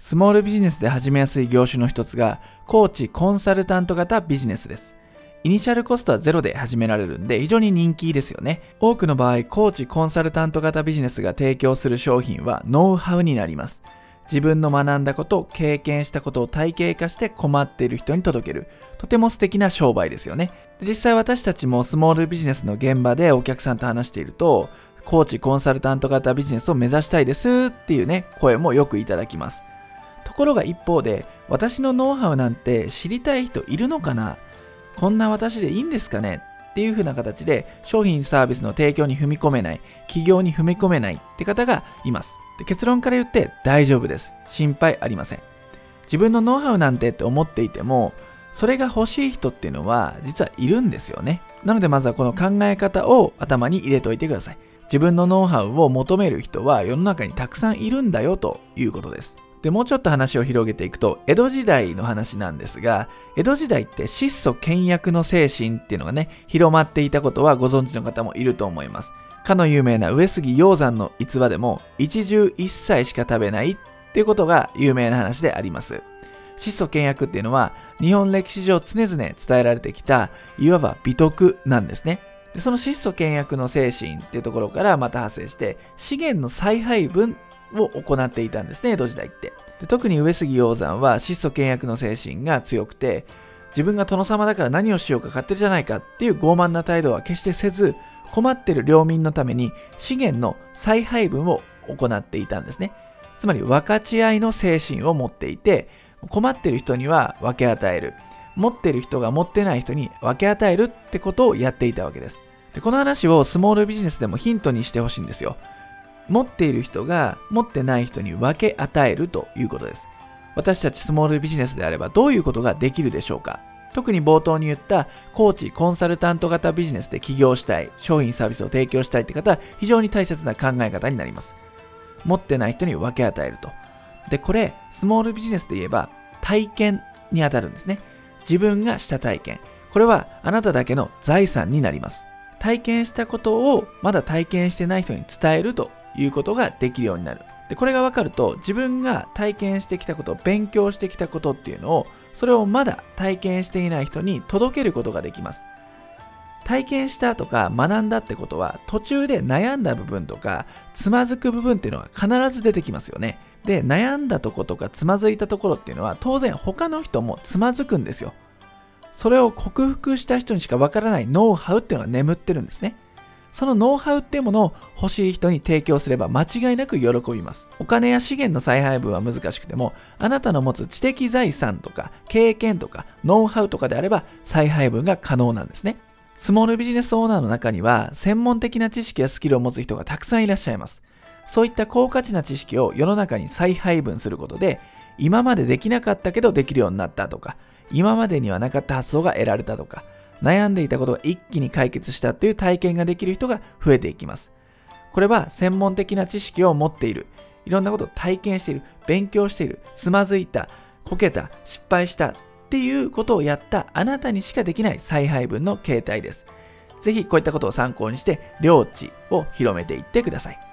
スモールビジネスで始めやすい業種の一つが、コーチコンサルタント型ビジネスです。イニシャルコストはゼロで始められるんで非常に人気ですよね。多くの場合、コーチコンサルタント型ビジネスが提供する商品はノウハウになります。自分の学んだこと、経験したことを体系化して困っている人に届ける。とても素敵な商売ですよね。実際私たちもスモールビジネスの現場でお客さんと話していると、コーチコンサルタント型ビジネスを目指したいですっていうね、声もよくいただきます。ところが一方で、私のノウハウなんて知りたい人いるのかな？こんな私でいいんですかね？っていう風な形で商品サービスの提供に踏み込めない、企業に踏み込めないって方がいます。で結論から言って大丈夫です。心配ありません。自分のノウハウなんてって思っていても、それが欲しい人っていうのは実はいるんですよね。なのでまずはこの考え方を頭に入れておいてください。自分のノウハウを求める人は世の中にたくさんいるんだよということです。で、もうちょっと話を広げていくと、江戸時代の話なんですが、江戸時代って質素倹約の精神っていうのがね、広まっていたことはご存知の方もいると思います。かの有名な上杉鷹山の逸話でも、一汁一菜しか食べないっていうことが有名な話であります。質素倹約っていうのは、日本歴史上常々伝えられてきた、いわば美徳なんですね。でその質素倹約の精神っていうところからまた派生して、資源の再配分を行っていたんですね、江戸時代って。で特に上杉鷹山は質素倹約の精神が強くて、自分が殿様だから何をしようか勝手じゃないかっていう傲慢な態度は決してせず、困ってる領民のために資源の再配分を行っていたんですね。つまり分かち合いの精神を持っていて、困ってる人には分け与える。持ってる人が持ってない人に分け与えるってことをやっていたわけです。でこの話をスモールビジネスでもヒントにしてほしいんですよ。持っている人が持ってない人に分け与えるということです。私たちスモールビジネスであればどういうことができるでしょうか特に冒頭に言ったコーチ、コンサルタント型ビジネスで起業したい、商品サービスを提供したいって方は非常に大切な考え方になります。持ってない人に分け与えると。で、これ、スモールビジネスで言えば体験にあたるんですね。自分がした体験。これはあなただけの財産になります。体験したことをまだ体験してない人に伝えるということができるようになる。で、これが分かると、自分が体験してきたこと、勉強してきたことっていうのを、それをまだ体験していない人に届けることができます。体験したとか学んだってことは、途中で悩んだ部分とか、つまずく部分っていうのは必ず出てきますよね。で、悩んだとことかつまずいたところっていうのは、当然他の人もつまずくんですよ。それを克服した人にしかわからないノウハウっていうのが眠ってるんですね。そのノウハウっていうものを欲しい人に提供すれば間違いなく喜びます。お金や資源の再配分は難しくても、あなたの持つ知的財産とか経験とかノウハウとかであれば再配分が可能なんですね。スモールビジネスオーナーの中には専門的な知識やスキルを持つ人がたくさんいらっしゃいます。そういった高価値な知識を世の中に再配分することで、今までできなかったけどできるようになったとか、今までにはなかった発想が得られたとか、悩んでいたことが一気に解決したという体験ができる人が増えていきます。これは専門的な知識を持っている、いろんなことを体験している、勉強している、つまずいた、こけた、失敗したっていうことをやったあなたにしかできない再配分の形態です。ぜひこういったことを参考にして、領地を広めていってください。